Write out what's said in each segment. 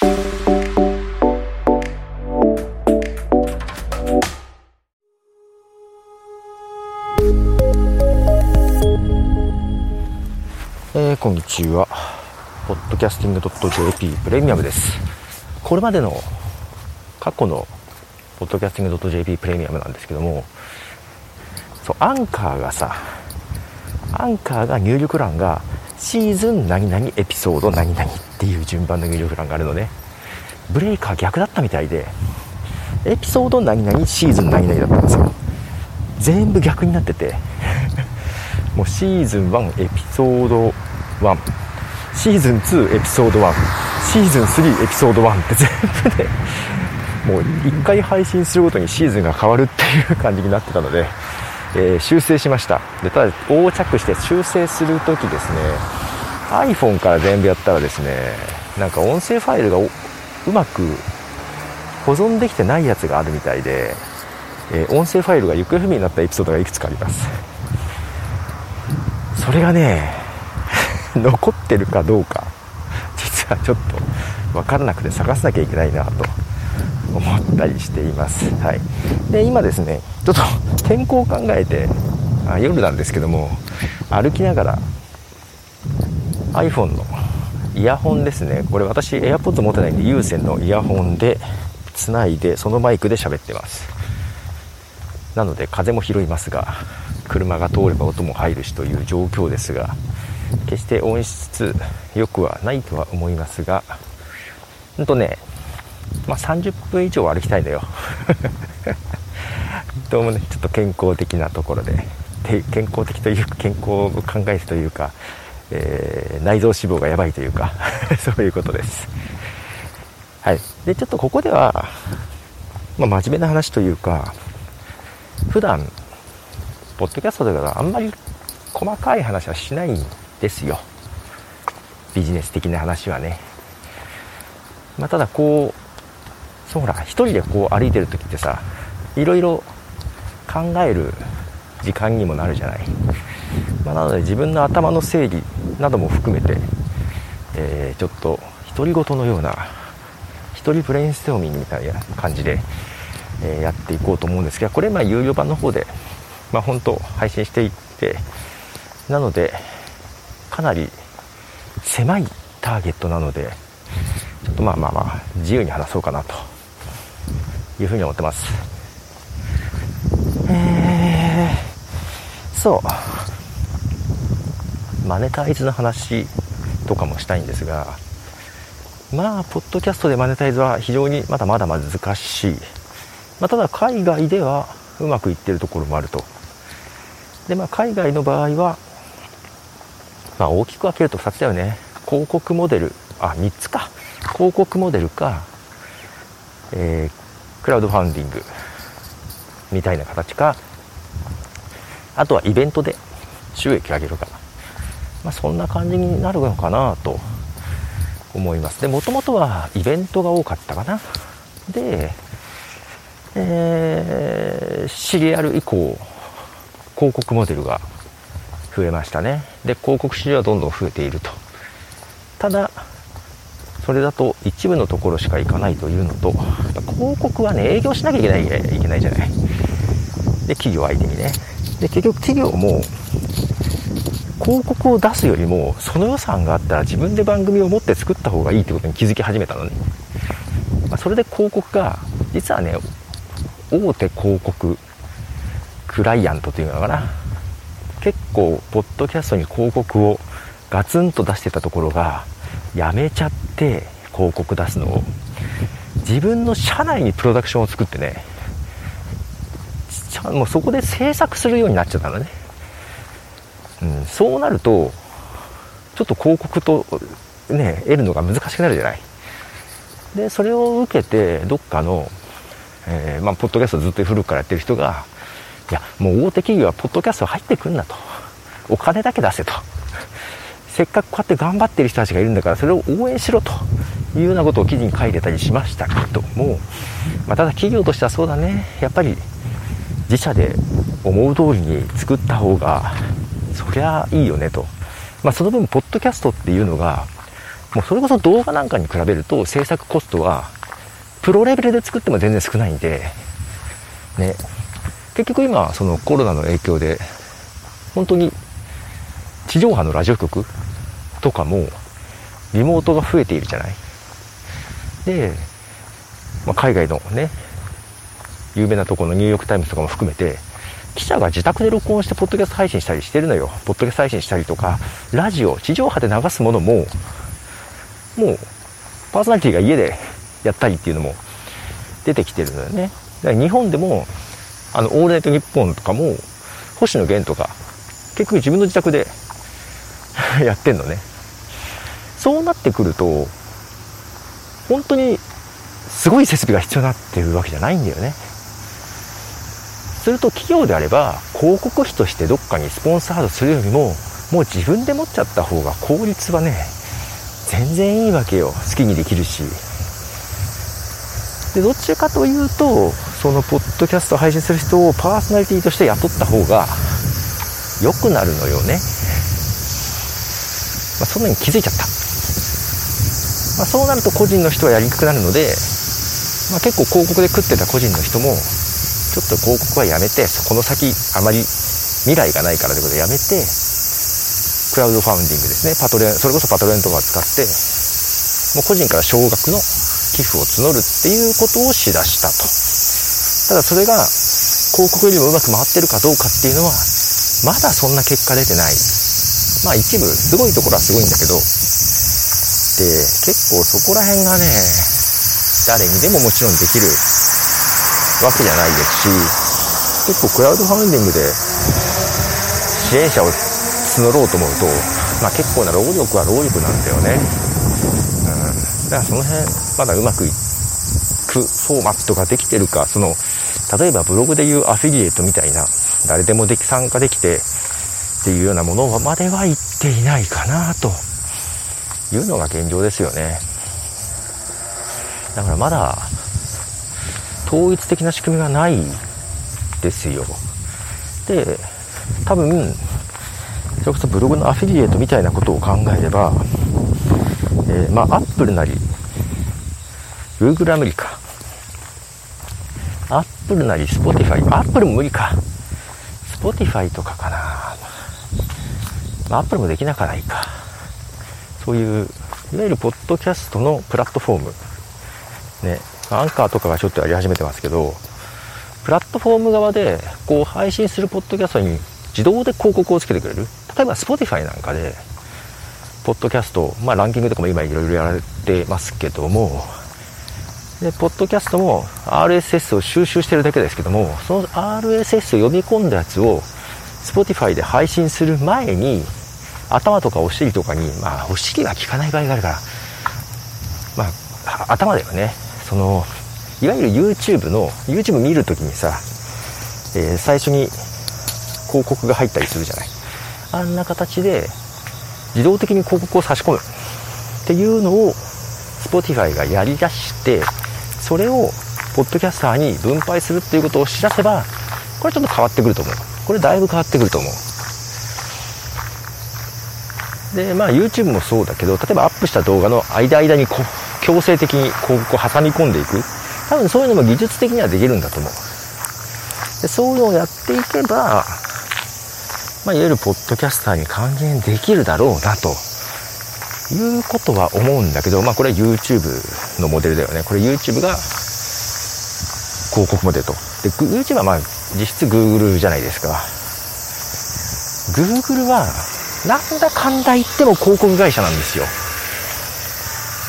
えー、こんにちは。ポッドキャスティング .jp プレミアムです。これまでの過去のポッドキャスティング .jp プレミアムなんですけども、そう、アンカーがさ、アンカーが入力欄がシーズン何々エピソード何々っていう順番の入力欄があるのね。ブレイカー逆だったみたいで、エピソード何々シーズン何々だったんですよ。全部逆になってて もうシーズン1エピソード1シーズン2エピソード1シーズン3エピソード1って全部でもう1回配信するごとにシーズンが変わるっていう感じになってたので、え、修正しました。でただ横着して修正する時ですね iPhone から全部やったらですねなんか音声ファイルがうまく保存できてないやつがあるみたいで、え、音声ファイルが行方不明になったエピソードがいくつかあります。それがね 残ってるかどうか実はちょっと分からなくて探さなきゃいけないなと。思ったりしています、はい、で今ですねちょっと 天候を考えてあ夜なんですけども歩きながら iPhone のイヤホンですね。これ私 AirPods 持ってないんで有線のイヤホンでつないでそのマイクで喋ってます。なので風も拾いますが車が通れば音も入るしという状況ですが決して音質良くはないとは思いますがほんとねまあ、30分以上歩きたいのよ。どうもねちょっと健康的なところで。健康的というか健康を考えてというか、えー、内臓脂肪がやばいというか そういうことです。はい。でちょっとここでは、まあ、真面目な話というか普段ポッドキャストではあんまり細かい話はしないんですよ。ビジネス的な話はね。まあ、ただこうそうほら一人でこう歩いてる時ってさいろいろ考える時間にもなるじゃない、まあ、なので自分の頭の整理なども含めて、えー、ちょっと独り言のような一人ブレインストーミングみたいな感じで、えー、やっていこうと思うんですけどこれまあ有料版の方でまあ本当配信していってなのでかなり狭いターゲットなのでちょっとまあまあまあ自由に話そうかなと。いうふうに思ってます。えー、そう。マネタイズの話とかもしたいんですがまあポッドキャストでマネタイズは非常にまだまだ難しい、まあ、ただ海外ではうまくいってるところもあると。でまあ海外の場合はまあ大きく分けると2つだよね。広告モデルあ3つか。広告モデルか、えー、クラウドファンディングみたいな形か。あとはイベントで収益上げるかまあ、そんな感じになるのかなと思います。でもともとはイベントが多かったかな。で、えー、シリアル以降広告モデルが増えましたね。で広告市場はどんどん増えていると。ただそれだと一部のところしか行かないというのと広告はね営業しなきゃいけないいけないじゃない。で企業相手にね。で結局企業も広告を出すよりもその予算があったら自分で番組を持って作った方がいいってことに気づき始めたのね、まあ、それで広告が実はね大手広告クライアントというのかな。結構ポッドキャストに広告をガツンと出してたところがやめちゃって広告出すのを。自分の社内にプロダクションを作ってねもうそこで制作するようになっちゃったのね、うん、そうなるとちょっと広告とね得るのが難しくなるじゃない。でそれを受けてどっかの、えー、まあ、ポッドキャストずっと古くからやってる人がいやもう大手企業はポッドキャスト入ってくんなと。お金だけ出せと。せっかくこうやって頑張ってる人たちがいるんだからそれを応援しろというようなことを記事に書いてたりしましたけども、まあ、ただ企業としてはそうだね。やっぱり自社で思う通りに作った方がそりゃいいよねと、まあ、その分ポッドキャストっていうのがもうそれこそ動画なんかに比べると制作コストはプロレベルで作っても全然少ないんで、ね、結局今そのコロナの影響で本当に地上波のラジオ局とかもリモートが増えているじゃない？で、まあ、海外のね有名なところのニューヨーク・タイムズとかも含めて記者が自宅で録音してポッドキャスト配信したりしてるのよ。ポッドキャスト配信したりとかラジオ地上波で流すものももうパーソナリティが家でやったりっていうのも出てきてるのよね。だから日本でもあの「オールナイトニッポン」とかも星野源とか結局自分の自宅で やってんのね。そうなってくると本当にすごい設備が必要になってるわけじゃないんだよね。すると企業であれば広告費としてどっかにスポンサードするよりももう自分で持っちゃった方が効率はね全然いいわけよ。好きにできるし。でどっちかというとそのポッドキャスト配信する人をパーソナリティとして雇った方が良くなるのよね、まあ、そんなに気づいちゃった、まあ、そうなると個人の人はやりにくくなるので、まあ、結構広告で食ってた個人の人もちょっと広告はやめてこの先あまり未来がないからということでやめてクラウドファウンディングですね。パトレンそれこそパトレンとかを使ってもう個人から少額の寄付を募るっていうことをしだしたと。ただそれが広告よりもうまく回ってるかどうかっていうのはまだそんな結果出てない。まあ一部すごいところはすごいんだけど結構そこら辺がね誰にでももちろんできるわけじゃないですし結構クラウドファンディングで支援者を募ろうと思うと、まあ、結構な労力は労力なんだよね、うん、だからその辺まだうまくいくフォーマットができてるかその例えばブログでいうアフィリエイトみたいな誰でもでき参加できてっていうようなものまではいっていないかなというのが現状ですよね。だからまだ統一的な仕組みがないですよ。で多分それこそブログのアフィリエイトみたいなことを考えれば、えー、まあ Apple なり Google は無理か Apple なり Spotify Apple も無理か。Spotify とかかな、まあ、 Apple もできなかないか。そういういわゆるポッドキャストのプラットフォームねアンカーとかがちょっとやり始めてますけど、プラットフォーム側でこう配信するポッドキャストに自動で広告をつけてくれる。例えば Spotify なんかで、ポッドキャスト、まあランキングとかも今いろいろやられてますけども、で、ポッドキャストも RSS を収集してるだけですけども、その RSS を読み込んだやつを Spotify で配信する前に、頭とかお尻とかに、まあお尻は効かない場合があるから、まあ頭だよね。そのいわゆる YouTube の YouTube 見るときにさ、えー、最初に広告が入ったりするじゃない。あんな形で自動的に広告を差し込む。っていうのを Spotify がやりだしてそれをポッドキャスターに分配するっていうことを知らせばこれちょっと変わってくると思う。これだいぶ変わってくると思う。でまあ YouTube もそうだけど例えばアップした動画の間間にこ強制的に広告を挟み込んでいく。多分そういうのも技術的にはできるんだと思う。でそういうのをやっていけば、まあ、いわゆるポッドキャスターに還元できるだろうなと。いうことは思うんだけど、まあ、これは YouTube のモデルだよね。これ YouTube が広告モデルと。で YouTube はまあ実質 Google じゃないですか。Google はなんだかんだ言っても広告会社なんですよ。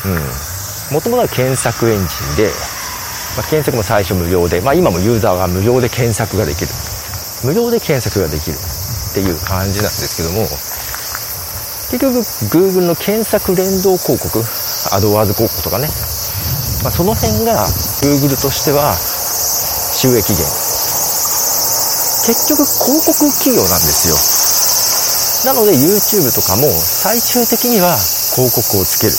うん。もともとは検索エンジンで、まあ、検索も最初無料で、まあ、今もユーザーが無料で検索ができる。無料で検索ができるっていう感じなんですけども結局 Google の検索連動広告アドワーズ広告とかね、まあ、その辺が Google としては収益源。結局広告企業なんですよ。なので YouTube とかも最終的には広告をつける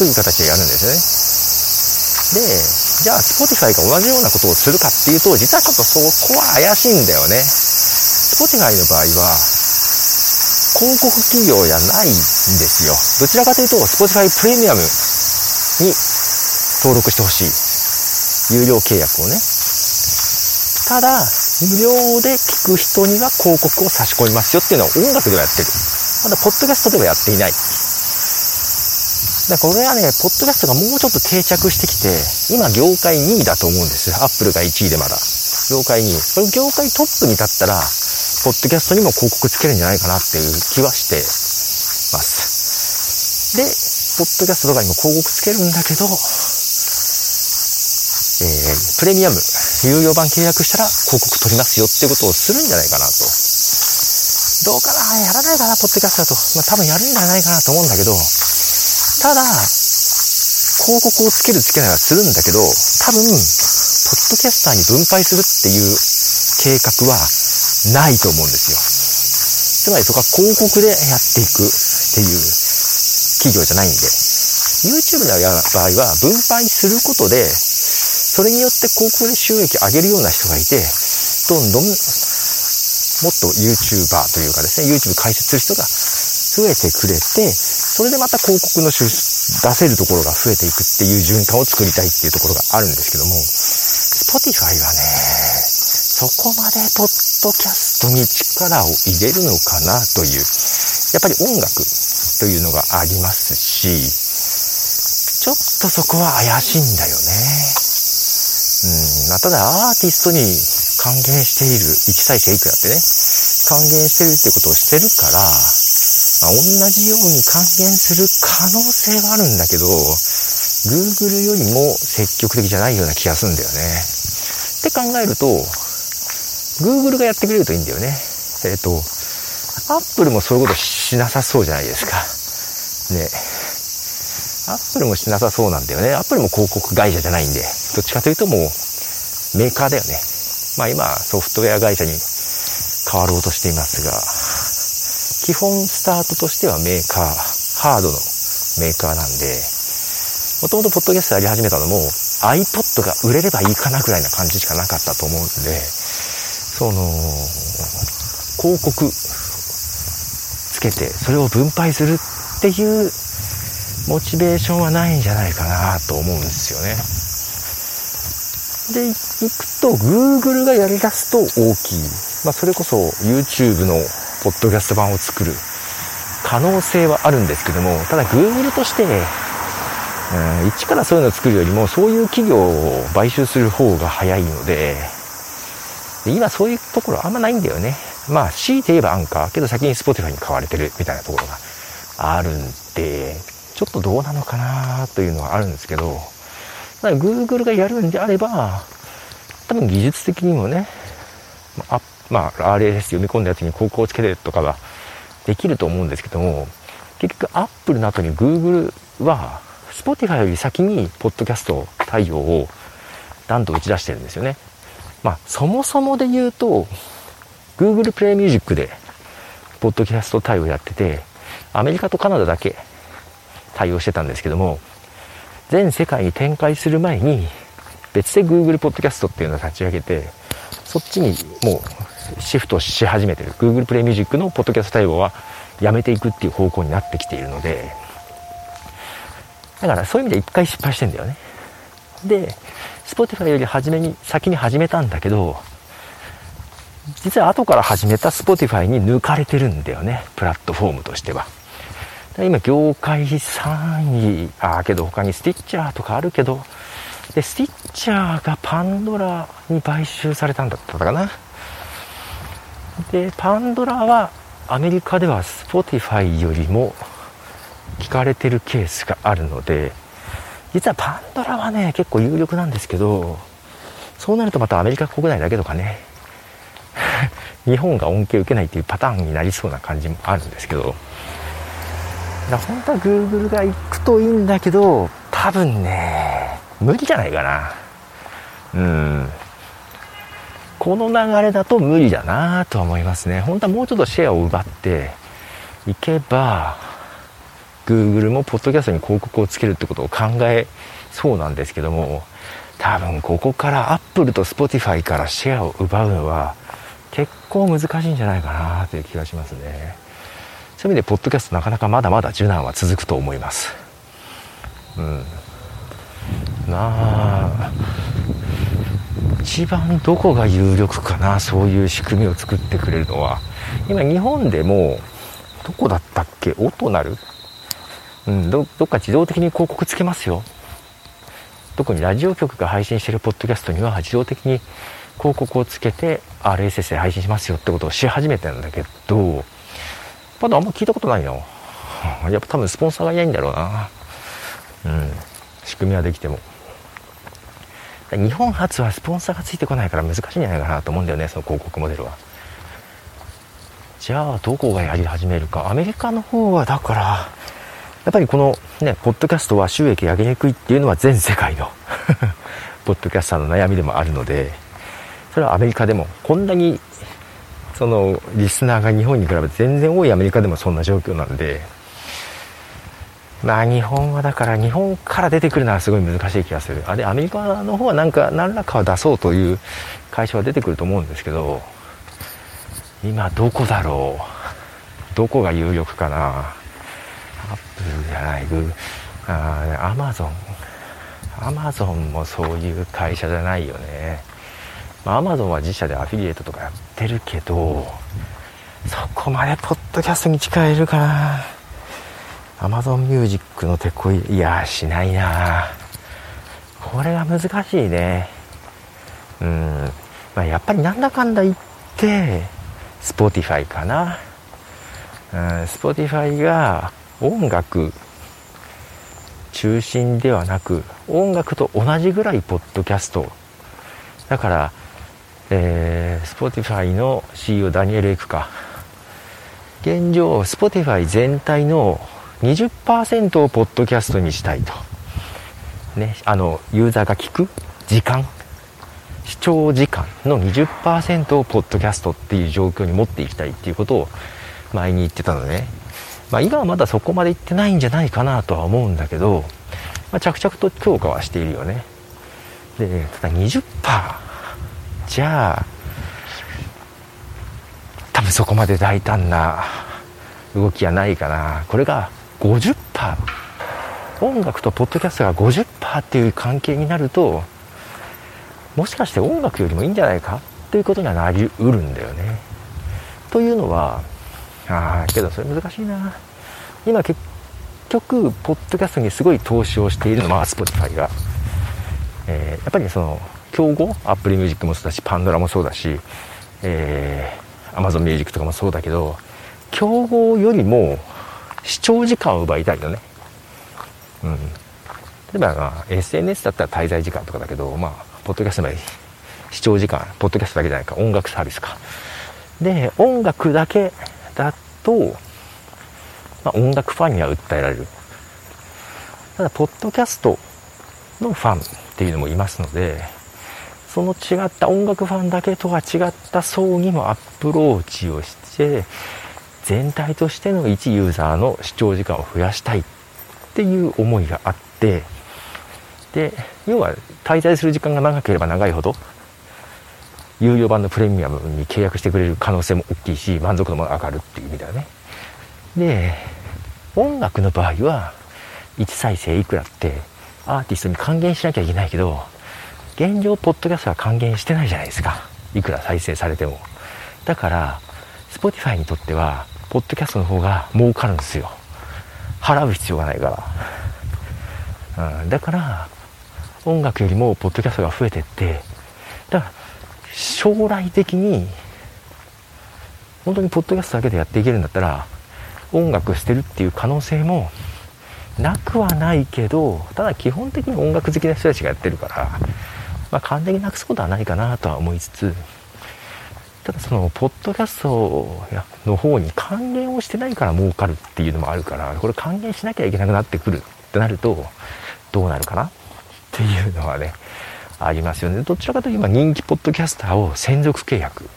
という形でやるんですよね。で、じゃあ Spotify が同じようなことをするかっていうと、実はちょっとそこは怪しいんだよね。Spotify の場合は、広告企業じゃないんですよ。どちらかというと、Spotify プレミアムに登録してほしい。有料契約をね。ただ、無料で聞く人には広告を差し込みますよっていうのは音楽ではやってる。まだ、ポッドキャストではやっていない。だからこれはね、ポッドキャストがもうちょっと定着してきて、今業界2位だと思うんですよ。アップルが1位でまだ。業界2位。これ業界トップに立ったら、ポッドキャストにも広告つけるんじゃないかなっていう気はしてます。で、ポッドキャストとかにも広告つけるんだけど、えー、プレミアム、有料版契約したら広告取りますよっていうことをするんじゃないかなと。どうかな？やらないかな？ポッドキャストだと。まあ多分やるんじゃないかなと思うんだけど、ただ、広告をつけるつけないはするんだけど、多分、ポッドキャスターに分配するっていう計画はないと思うんですよ。つまりそこは広告でやっていくっていう企業じゃないんで、YouTube の場合は分配することで、それによって広告で収益上げるような人がいて、どんどんもっと YouTuber というかですね、YouTube 開設する人が増えてくれて、それでまた広告の出せるところが増えていくっていう循環を作りたいっていうところがあるんですけども、Spotify はね、そこまでポッドキャストに力を入れるのかなという、やっぱり音楽というのがありますし、ちょっとそこは怪しいんだよね。うん、ただアーティストに還元している、1再生いくらってね、還元してるってことをしてるから、まあ、同じように還元する可能性はあるんだけど、Google よりも積極的じゃないような気がするんだよね。って考えると、Google がやってくれるといいんだよね。えっ、ー、と、Apple もそういうことしなさそうじゃないですか。ね。Apple もしなさそうなんだよね。Apple も広告会社じゃないんで、どっちかというともうメーカーだよね。まあ今ソフトウェア会社に変わろうとしていますが、基本スタートとしてはメーカー、ハードのメーカーなんで、もともとポッドキャストやり始めたのも iPod が売れればいいかなくらいな感じしかなかったと思うんで、その、広告つけて、それを分配するっていうモチベーションはないんじゃないかなと思うんですよね。で、行くと Google がやり出すと大きい。まあそれこそ YouTube のポッドキャスト版を作る可能性はあるんですけども、ただ Google として、うん、一からそういうのを作るよりもそういう企業を買収する方が早いので、で今そういうところあんまないんだよね。まあ、強いて言えばアンカー、けど先に Spotify に買われてるみたいなところがあるんで、ちょっとどうなのかなというのはあるんですけど、だ Google がやるんであれば、多分技術的にもね、あまあ、RSS 読み込んだやつに広告をつけてとかはできると思うんですけども、結局 Apple の後に Google は Spotify より先にポッドキャスト対応を何と打ち出してるんですよね。まあ、そもそもで言うと、Google Play Music で、ポッドキャスト対応やってて、アメリカとカナダだけ対応してたんですけども、全世界に展開する前に、別で Google Podcast っていうのを立ち上げて、そっちにもうシフトし始めてる。Google Play Music のポッドキャスト対応はやめていくっていう方向になってきているので、だからそういう意味で一回失敗してんだよね。で、Spotify より初めに、先に始めたんだけど、実は後から始めた Spotify に抜かれてるんだよね、プラットフォームとしては。今、業界3位、ああ、けど他にスティッチャーとかあるけど、で、スティッチャーがパンドラに買収されたんだったかな。で、パンドラはアメリカでは Spotify よりも聞かれてるケースがあるので、実はパンドラはね、結構有力なんですけど、そうなるとまたアメリカ国内だけとかね、日本が恩恵を受けないっていうパターンになりそうな感じもあるんですけど、だ本当は Google が行くといいんだけど、多分ね、無理じゃないかな。うん。この流れだと無理だなとは思いますね。本当はもうちょっとシェアを奪っていけば、Google もポッドキャストに広告をつけるってことを考えそうなんですけども、多分ここから Apple と Spotify からシェアを奪うのは結構難しいんじゃないかなという気がしますね。そういう意味でポッドキャストなかなかまだまだ受難は続くと思います。うん。まあ。一番どこが有力かなそういう仕組みを作ってくれるのは。今日本でもどこだったっけ音なる？うんどどっか自動的に広告つけますよ。特にラジオ局が配信してるポッドキャストには自動的に広告をつけて RSS で配信しますよってことをし始めてるんだけどまだあんま聞いたことないのやっぱ多分スポンサーがいないんだろうな。うん。仕組みはできても。日本初はスポンサーがついてこないから難しいんじゃないかなと思うんだよねその広告モデルは。じゃあどこがやり始めるか。アメリカの方はだからやっぱりこのねポッドキャストは収益上げにくいっていうのは全世界の ポッドキャスターの悩みでもあるのでそれはアメリカでもこんなにそのリスナーが日本に比べて全然多いアメリカでもそんな状況なんで。まあ日本はだから日本から出てくるのはすごい難しい気がする。あれアメリカの方はなんか何らかは出そうという会社は出てくると思うんですけど今どこだろう？どこが有力かな？アップルじゃない。グあアマゾン。アマゾンもそういう会社じゃないよね。アマゾンは自社でアフィリエイトとかやってるけどそこまでポッドキャストに力入れるかな。アマゾンミュージックの手こいいやしないな。これは難しいね。うん、まあ、やっぱりなんだかんだ言って Spotify かな。うん Spotify が音楽中心ではなく音楽と同じぐらいポッドキャスト。だからえー、Spotify の CEO ダニエル・エクか。現状 Spotify 全体の20%をポッドキャストにしたいと。ねあのユーザーが聞く時間。視聴時間の20%をポッドキャストっていう状況に持っていきたいっていうことを前に言ってたのね、まあ、今はまだそこまでいってないんじゃないかなとは思うんだけど、まあ、着々と強化はしているよね。でただ20%じゃあ多分そこまで大胆な動きはないかな。これが50%音楽とポッドキャストが50%っていう関係になるともしかして音楽よりもいいんじゃないかということにはなりうるんだよね。というのはああけどそれ難しいな。今結局ポッドキャストにすごい投資をしているのは Spotify が、えー、やっぱりその競合 Apple Music もそうだし Pandora もそうだし、えー、 Amazon Music とかもそうだけど競合よりも視聴時間を奪いたいよね。うん。例えば、まあ、SNS だったら滞在時間とかだけどまあポッドキャストの視聴時間ポッドキャストだけじゃないか音楽サービスか。で音楽だけだと、まあ、音楽ファンには訴えられる。ただポッドキャストのファンっていうのもいますのでその違った音楽ファンだけとは違った層にもアプローチをして全体としての一ユーザーの視聴時間を増やしたいっていう思いがあってで要は滞在する時間が長ければ長いほど有料版のプレミアムに契約してくれる可能性も大きいし満足度も上がるっていう意味だよね。で音楽の場合は1再生いくらってアーティストに還元しなきゃいけないけど現状ポッドキャストは還元してないじゃないですか。いくら再生されても。だから Spotify にとってはポッドキャストの方が儲かるんですよ。払う必要がないから、うん、だから音楽よりもポッドキャストが増えてって。だから将来的に本当にポッドキャストだけでやっていけるんだったら音楽してるっていう可能性もなくはないけどただ基本的に音楽好きな人たちがやってるからまあ、完全になくすことはないかなとは思いつつただそのポッドキャストの方に還元をしてないから儲かるっていうのもあるからこれ還元しなきゃいけなくなってくるってなるとどうなるかなっていうのはねありますよね。どちらかというと今人気ポッドキャスターを専属契約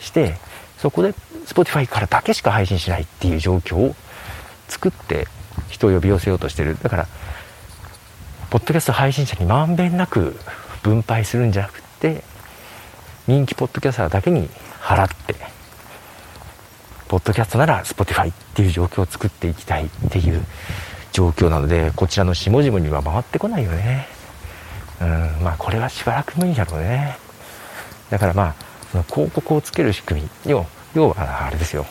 してそこで Spotify からだけしか配信しないっていう状況を作って人を呼び寄せようとしてる。だからポッドキャスト配信者にまんべんなく分配するんじゃなくて人気ポッドキャスターだけに払ってポッドキャストなら Spotify っていう状況を作っていきたいっていう状況なので、こちらの下々には回ってこないよね。うん、まあこれはしばらく無理だろうね。だからまあ、その広告をつける仕組み要要はあれですよ。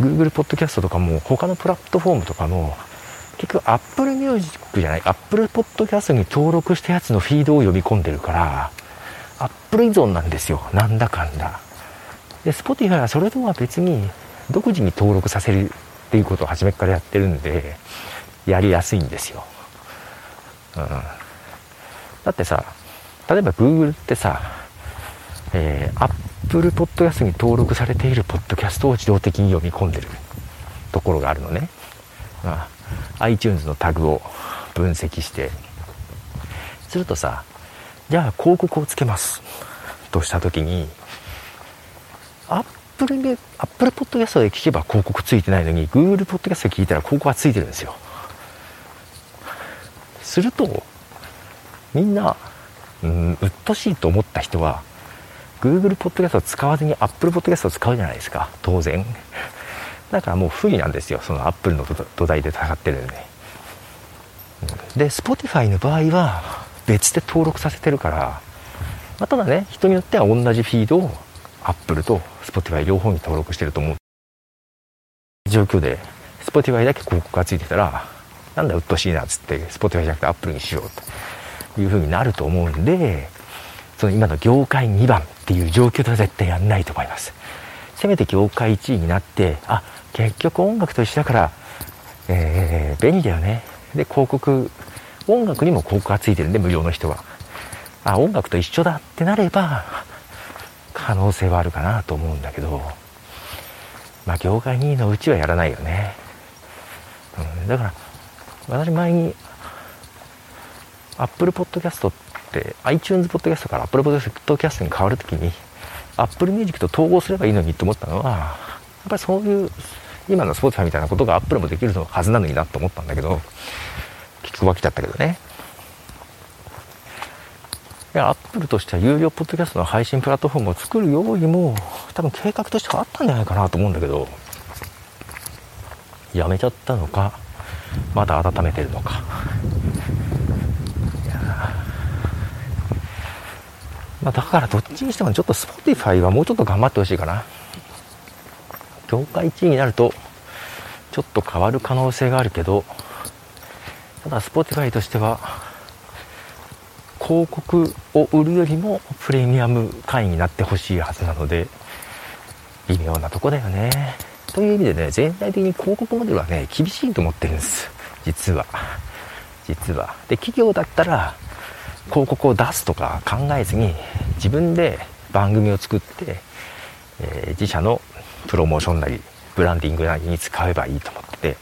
Google ポッドキャストとかも他のプラットフォームとかも結局 Apple Music じゃない Apple Podcast に登録したやつのフィードを読み込んでるから Apple 依存なんですよ。なんだかんだ。で Spotify はそれとは別に独自に登録させるっていうことを初めからやってるんでやりやすいんですよ、うん、だってさ例えば Google ってさ、えー、Apple Podcast に登録されているポッドキャストを自動的に読み込んでるところがあるのね、まあ、iTunes のタグを分析して。するとさじゃあ広告をつけますとした時にアップルでアップルポッドキャストで聞けば広告ついてないのに Google ポッドキャストで聞いたら広告がついてるんですよ。するとみんなうんうっとしいと思った人は Google ポッドキャストを使わずに Apple ポッドキャストを使うじゃないですか。当然。だからもう不利なんですよ。その Apple の土台で戦ってるんで。で Spotify の場合は別で登録させてるから、まあ、ただね人によっては同じフィードを Apple と Spotify 両方に登録してると思う。状況で Spotify だけ広告がついてたらなんだうっとしいなっつって Spotify じゃなくて Apple にしようというふうになると思うんでその今の業界2番っていう状況では絶対やんないと思います。せめて業界1位になってあ結局音楽と一緒だから、えー、便利だよね。で広告音楽にも広告がついてるんで無料の人は。あ音楽と一緒だってなれば可能性はあるかなと思うんだけど。まあ業界2位のうちはやらないよね、うん、だから私前に Apple Podcast って iTunes Podcast から Apple Podcast に変わるときに Apple Music と統合すればいいのにと思ったのはやっぱりそういう今の Spotify みたいなことが Apple もできるはずなのになと思ったんだけど聞くわけだったけどね。いやアップルとしては有料ポッドキャストの配信プラットフォームを作る用意も多分計画としてはあったんじゃないかなと思うんだけどやめちゃったのかまだ温めてるのか。まあ、だからどっちにしてもちょっと Spotify はもうちょっと頑張ってほしいかな。業界1位になるとちょっと変わる可能性があるけどただ Spotify としては広告を売るよりもプレミアム会員になってほしいはずなので微妙なとこだよね。という意味でね全体的に広告モデルはね厳しいと思ってるんです。実は。実は。で企業だったら広告を出すとか考えずに自分で番組を作って、えー、自社のプロモーションなりブランディングなりに使えばいいと思って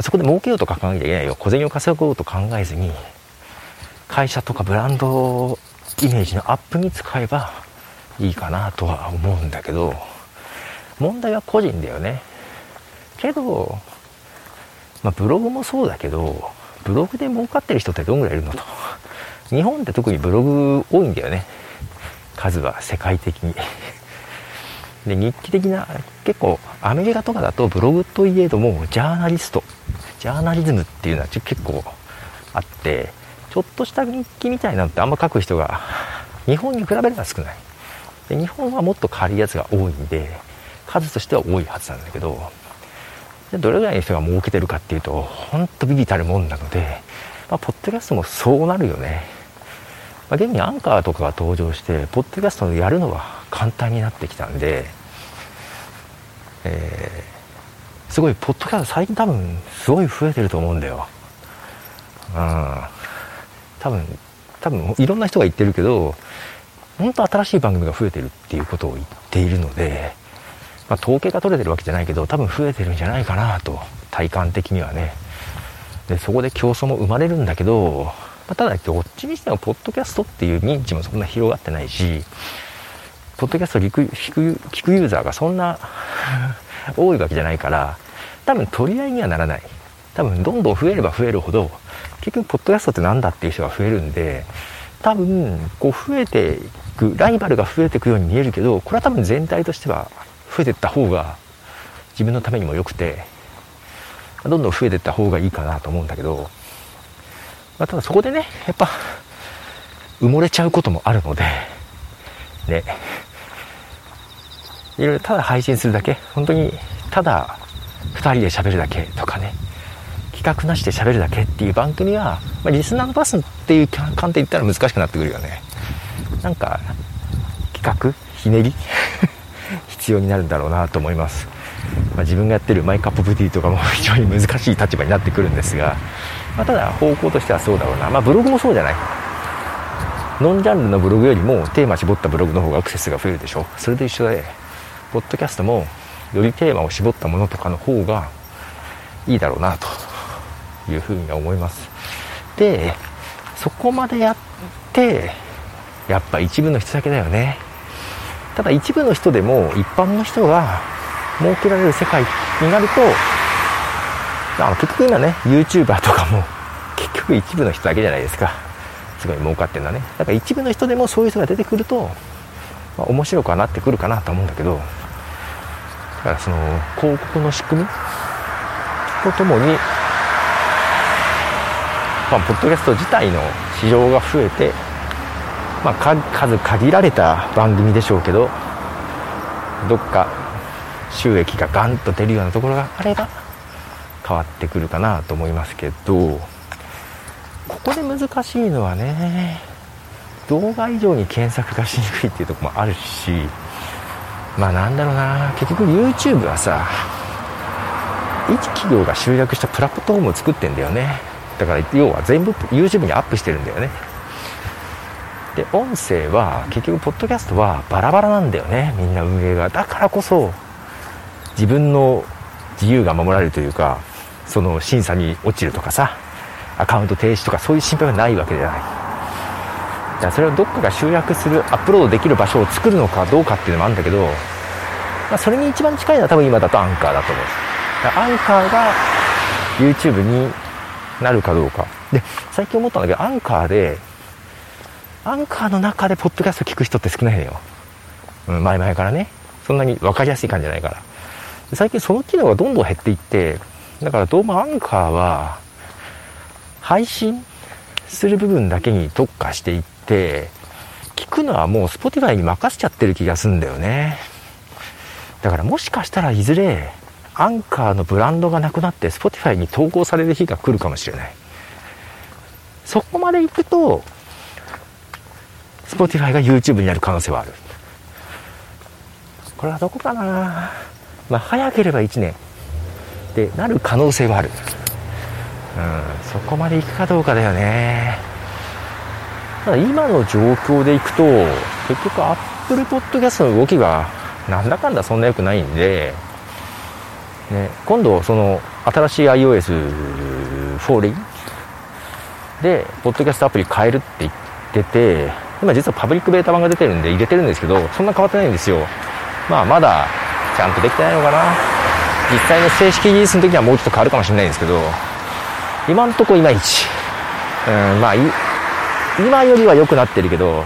そこで儲けようとか考えていけないよ。小銭を稼ごうと考えずに会社とかブランドイメージのアップに使えばいいかなとは思うんだけど問題は個人だよね。けど、まあ、ブログもそうだけどブログで儲かってる人ってどんぐらいいるのと。日本って特にブログ多いんだよね。数は世界的に。で日記的な結構アメリカとかだとブログといえどもジャーナリスト。ジャーナリズムっていうのは結構あってちょっとした日記みたいなのってあんま書く人が日本に比べれば少ない。で日本はもっと軽いやつが多いんで数としては多いはずなんだけどでどれぐらいの人が儲けてるかっていうとほんとビビたるもんなので、まあ、ポッドキャストもそうなるよね、まあ、現にアンカーとかが登場してポッドキャストをやるのは簡単になってきたんでえー、すごいポッドキャスト最近多分すごい増えてると思うんだよ。うん。多分多分いろんな人が言ってるけど本当新しい番組が増えてるっていうことを言っているので、まあ、統計が取れてるわけじゃないけど多分増えてるんじゃないかなと体感的にはね。でそこで競争も生まれるんだけど、まあ、ただどっちにしてもポッドキャストっていう認知もそんな広がってないしポッドキャスト聞く聞くユーザーがそんな多いわけじゃないから多分取り合いにはならない。多分どんどん増えれば増えるほど結局ポッドキャストって何だっていう人が増えるんで多分こう増えていくライバルが増えていくように見えるけどこれは多分全体としては増えていった方が自分のためにも良くてどんどん増えていった方がいいかなと思うんだけど、まあ、ただそこでねやっぱ埋もれちゃうこともあるのでねいろいろただ配信するだけ。本当にただ2人で喋るだけとかね。企画なしで喋るだけっていう番組は、まあ、リスナーのバスっていう観点で言ったら難しくなってくるよね。なんか企画ひねり 必要になるんだろうなと思います、まあ、自分がやってるマイカップブティとかも非常に難しい立場になってくるんですが、まあ、ただ方向としてはそうだろうな。まあブログもそうじゃない。ノンジャンルのブログよりもテーマ絞ったブログの方がアクセスが増えるでしょ。それと一緒でポッドキャストもよりテーマを絞ったものとかの方がいいだろうなというふうには思います。でそこまでやってやっぱ一部の人だけだよね。ただ一部の人でも一般の人が設けられる世界になるとあの結局今ね YouTuber とかも 結局一部の人だけじゃないですか。すごい儲かってるのはね。だから一部の人でもそういう人が出てくると、まあ、面白くはなってくるかなと思うんだけどだからその広告の仕組み？とともに、まあ、ポッドキャスト自体の市場が増えて、まあ、数限られた番組でしょうけどどっか収益がガンと出るようなところがあれば変わってくるかなと思いますけどここで難しいのはね動画以上に検索がしにくいっていうとこもあるしまあなんだろうな。結局 YouTube はさ一企業が集約したプラットフォームを作ってんだよね。だから要は全部 YouTube にアップしてるんだよね。で音声は結局ポッドキャストはバラバラなんだよね。みんな運営が。だからこそ自分の自由が守られるというかその審査に落ちるとかさアカウント停止とかそういう心配がないわけじゃない。だからそれをどっかが集約するアップロードできる場所を作るのかどうかっていうのもあるんだけど、まあ、それに一番近いのは多分今だとアンカーだと思う。んですアンカーが YouTube になるかどうか。で最近思ったんだけどアンカーでアンカーの中でポッドキャスト聞く人って少ないのよ、うん、前々からね。そんなに分かりやすい感じじゃないから。最近その機能がどんどん減っていってだからどうもアンカーは配信する部分だけに特化していって聞くのはもう Spotify に任せちゃってる気がすんだよね。だからもしかしたらいずれアンカーのブランドがなくなって Spotify に投稿される日が来るかもしれない。そこまで行くと Spotify が YouTube になる可能性はある。これはどこかな。まあ早ければ1年。でなる可能性はある。うん、そこまで行くかどうかだよね。ただ今の状況でいくと結局 Apple Podcast の動きがなんだかんだそんな良くないんで、ね、今度その新しい iOS4 でポッドキャストアプリ変えるって言ってて今実はパブリックベータ版が出てるんで入れてるんですけどそんな変わってないんですよ。まあまだちゃんとできてないのかな。実際の正式リリースの時にはもうちょっと変わるかもしれないんですけど今んとこいまいち。うん、まあ、今よりは良くなってるけど、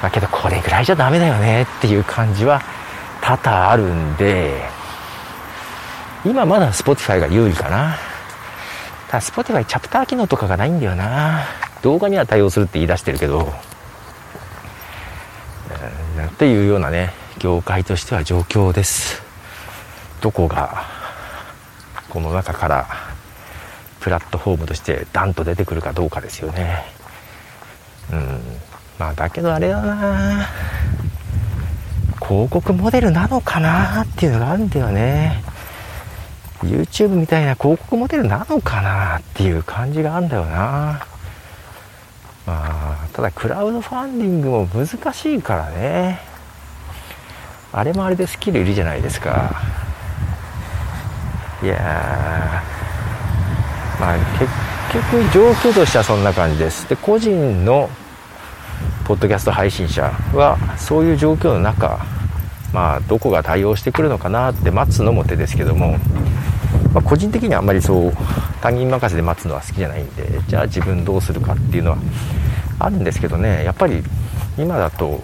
まあけどこれぐらいじゃダメだよねっていう感じは多々あるんで、今まだ Spotify が有利かな。ただ Spotify チャプター機能とかがないんだよな。動画には対応するって言い出してるけど、うん、っていうようなね、業界としては状況です。どこが、この中からプラットフォームとしてダンと出てくるかどうかですよね。うん。まあだけどあれだな広告モデルなのかなっていうのがあるんだよね。YouTube みたいな広告モデルなのかなっていう感じがあるんだよな。まあただクラウドファンディングも難しいからね。あれもあれでスキルいるじゃないですか。いやまあ、結局状況としてはそんな感じです。で個人のポッドキャスト配信者はそういう状況の中まあどこが対応してくるのかなって待つのも手ですけども、まあ、個人的にはあんまりそう他人任せで待つのは好きじゃないんでじゃあ自分どうするかっていうのはあるんですけどね。やっぱり今だと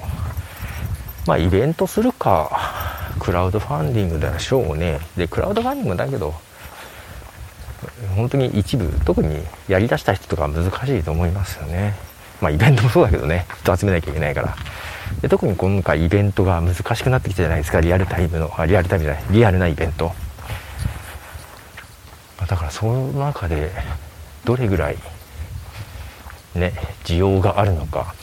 まあイベントするかククラウドファンディングでしょうね。でクラウドファンディングだけど本当に一部特にやりだした人とかは難しいと思いますよね。まあイベントもそうだけどね。人集めなきゃいけないから。で特に今回イベントが難しくなってきたじゃないですか。リアルタイムのあリアルタイムじゃない。リアルなイベント。だからその中でどれぐらいね需要があるのか。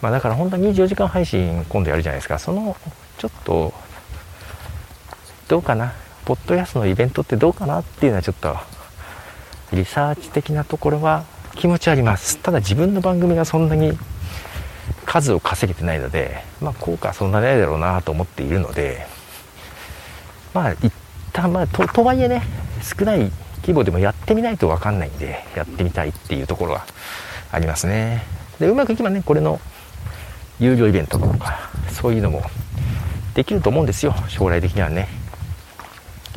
まあだから本当に24時間配信今度やるじゃないですか。そのちょっとどうかな。ポッドキャストのイベントってどうかなっていうのはちょっとリサーチ的なところは気持ちあります。ただ自分の番組がそんなに数を稼げてないのでまあ効果はそんなないだろうなと思っているのでまあ一旦まあととはいえね少ない規模でもやってみないと分かんないんでやってみたいっていうところはありますね。でうまくいけばねこれの有料イベントとかそういうのもできると思うんですよ。将来的にはね、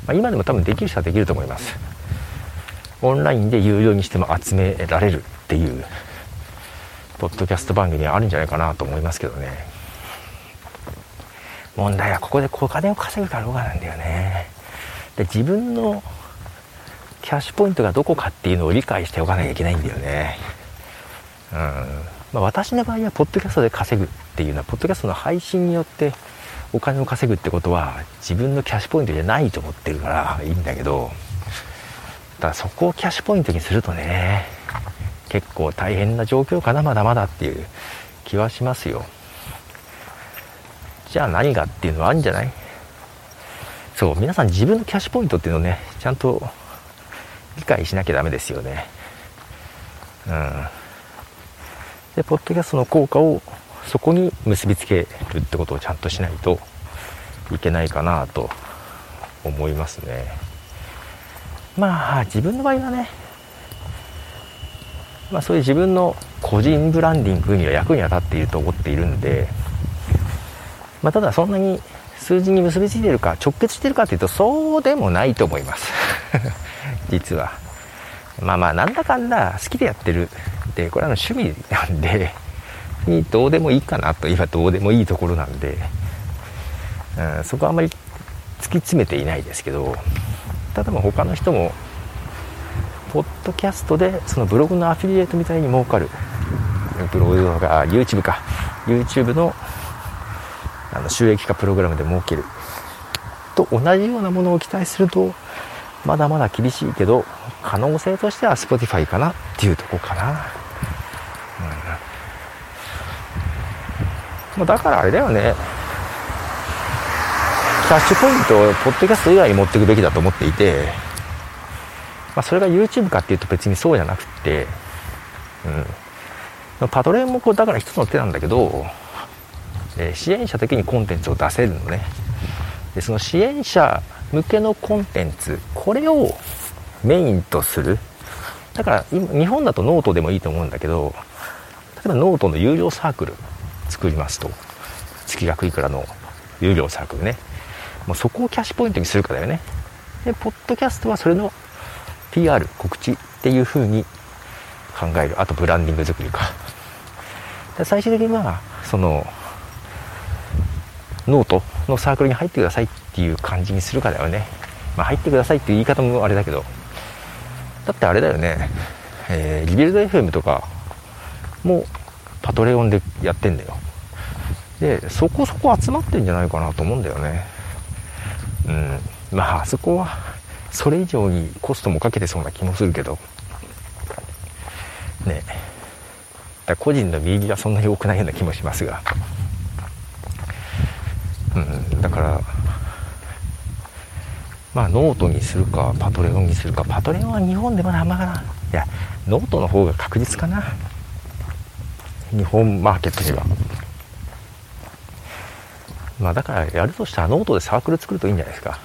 まあ、今でも多分できる人はできると思います。オンラインで有料にしても集められるっていうポッドキャスト番組はあるんじゃないかなと思いますけどね。問題はここでお金を稼ぐかどうかなんだよね。で自分のキャッシュポイントがどこかっていうのを理解しておかなきゃいけないんだよね。うん。まあ、私の場合はポッドキャストで稼ぐっていうのはポッドキャストの配信によってお金を稼ぐってことは自分のキャッシュポイントじゃないと思ってるからいいんだけどただそこをキャッシュポイントにするとね結構大変な状況かなまだまだっていう気はしますよ。じゃあ何がっていうのはあるんじゃない？そう皆さん自分のキャッシュポイントっていうのをねちゃんと理解しなきゃダメですよね。うん。でポッドキャストの効果をそこに結びつけるってことをちゃんとしないといけないかなと思いますね。まあ自分の場合はねまあそういう自分の個人ブランディングには役には立っていると思っているんでまあただそんなに数字に結びついてるか直結してるかというとそうでもないと思います。実は。まあまあなんだかんだ好きでやってるってこれは趣味なんでにどうでもいいかなといえばどうでもいいところなんで、うん、そこはあんまり突き詰めていないですけどただ他の人もポッドキャストでそのブログのアフィリエイトみたいに儲かる。ブログとか YouTube か。YouTube のあの収益化プログラムで儲ける。と同じようなものを期待するとまだまだ厳しいけど可能性としては Spotify かなっていうとこかな。ま、だからあれだよね。キャッシュポイントをポッドキャスト以外に持っていくべきだと思っていて、まあ、それが YouTube かっていうと別にそうじゃなくて、うん、 Patreon もこうだから一つの手なんだけど、えー、支援者的にコンテンツを出せるのね。でその支援者向けのコンテンツこれをメインとする。だから今日本だとノートでもいいと思うんだけど例えばノートの有料サークル。作りますと。月額いくらの有料サークルね。もうそこをキャッシュポイントにするかだよね。でポッドキャストはそれの PR 告知っていう風に考える。あとブランディング作りか。で最終的にはそのノートのサークルに入ってくださいっていう感じにするかだよね。まあ入ってくださいっていう言い方もあれだけど。だってあれだよね、えー、リビルド FM とかもパトレオンでやってんだよ。でそこそこ集まってんじゃないかなと思うんだよね。うん。まああそこはそれ以上にコストもかけてそうな気もするけど。ね。だ個人の身入りはそんなに多くないような気もしますが。うん。だからまあノートにするか Patreon にするか。 Patreon は日本でまだあんまかな。いやノートの方が確実かな。日本マーケットには。まあだからやるとしたらノートでサークル作るといいんじゃないですか。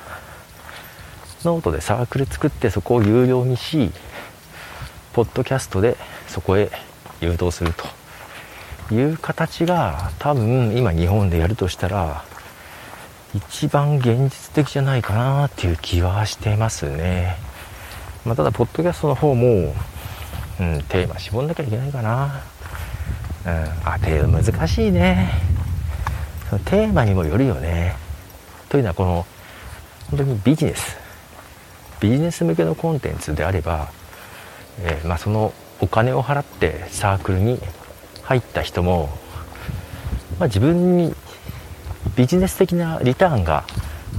ノートでサークル作ってそこを有料にし、ポッドキャストでそこへ誘導するという形が多分今日本でやるとしたら一番現実的じゃないかなっていう気はしてますね。まあ、ただ、ポッドキャストの方も、うん、テーマ絞んなきゃいけないかな。うん、あテーマ難しいね。そのテーマにもよるよね。というのはこの本当にビジネス。ビジネス向けのコンテンツであれば、えー、まあ、そのお金を払ってサークルに入った人も、まあ、自分にビジネス的なリターンが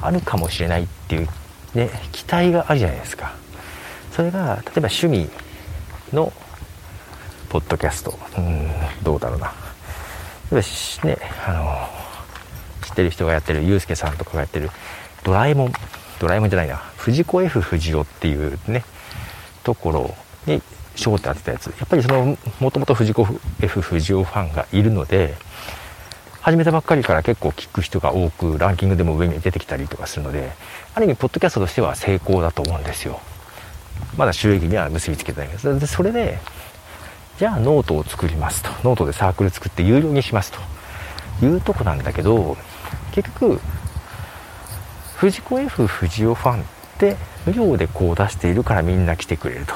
あるかもしれないっていう、ね、期待があるじゃないですか。それが例えば趣味のポッドキャスト。うんどうだろうな。例えばねあの知ってる人がやってるユースケさんとかがやってるドラえもん。ドラえもんじゃないな。藤子 F 不二雄っていうねところに焦点当てたやつ。やっぱりそのもともと藤子 F 不二雄ファンがいるので始めたばっかりから結構聞く人が多くランキングでも上に出てきたりとかするのである意味ポッドキャストとしては成功だと思うんですよ。まだ収益には結びつけてないけどでそれでじゃあノートを作りますと。ノートでサークル作って有料にしますというとこなんだけど結局藤子 F 不二雄ファンって無料でこう出しているからみんな来てくれると。